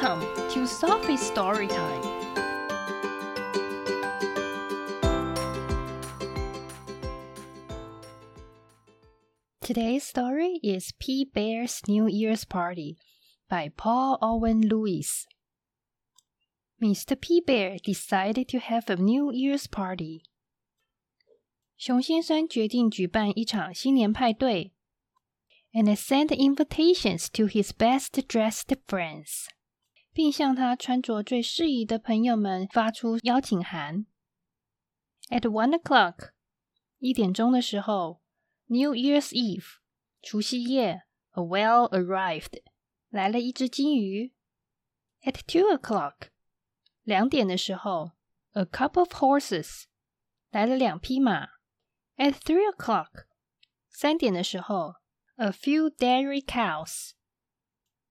Welcome to Sophie's Story Time. Today's story is P Bear's New Year's Party by Paul Owen Lewis. Mr. P Bear decided to have a New Year's party. 熊先生决定举办一场新年派对。and sent invitations to his best dressed friends， 并向他穿着最适宜的朋友们发出邀请函。At one o'clock，一点钟的时候，New Year's Eve，除夕夜，a whale arrived，来了一只金鱼。At two o'clock，两点的时候，a couple of horses，来了两匹马。At three o'clock，三点的时候 a few dairy cows，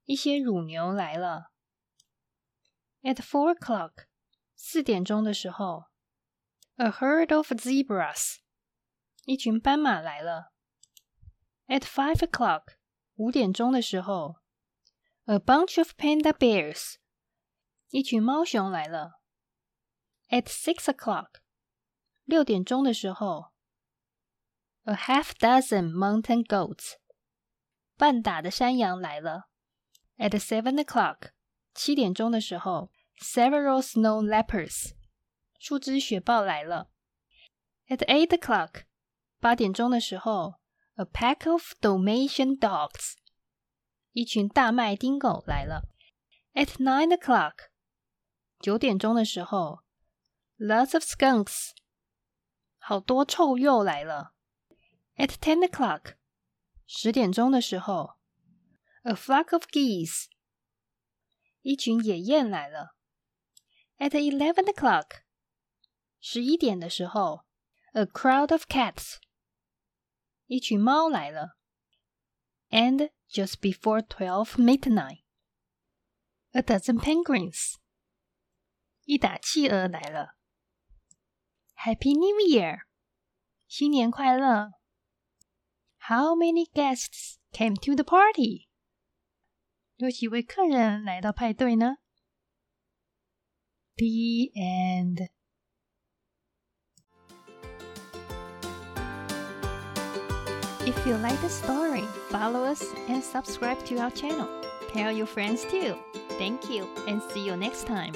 一些乳牛来了。At four o'clock，四点钟的时候，a herd of zebras，一群斑马来了。At five o'clock，五点钟的时候，a bunch of panda bears，一群猫熊来了。At six o'clock，六点钟的时候，a half dozen mountain goats。半打的山羊来了。At seven o'clock， 七点钟的时候，several snow leopards，数只雪豹来了。At eight o'clock，八点钟的时候，a pack of Dalmatian dogs，一群大麦丁狗来了。At nine o'clock，九点钟的时候，lots of skunks，好多臭鼬来了。At ten o'clock。十点钟的时候，a flock of geese， 一群野雁来了。At eleven o'clock，十一点的时候，a crowd of cats，一群猫来了。And just before twelve midnight，a dozen penguins，一打企鹅来了。Happy New Year，新年快乐！How many guests came to the party? 有几位客人来到派对呢？The end. If you like the story, follow us and subscribe to our channel. Tell your friends too. Thank you and see you next time.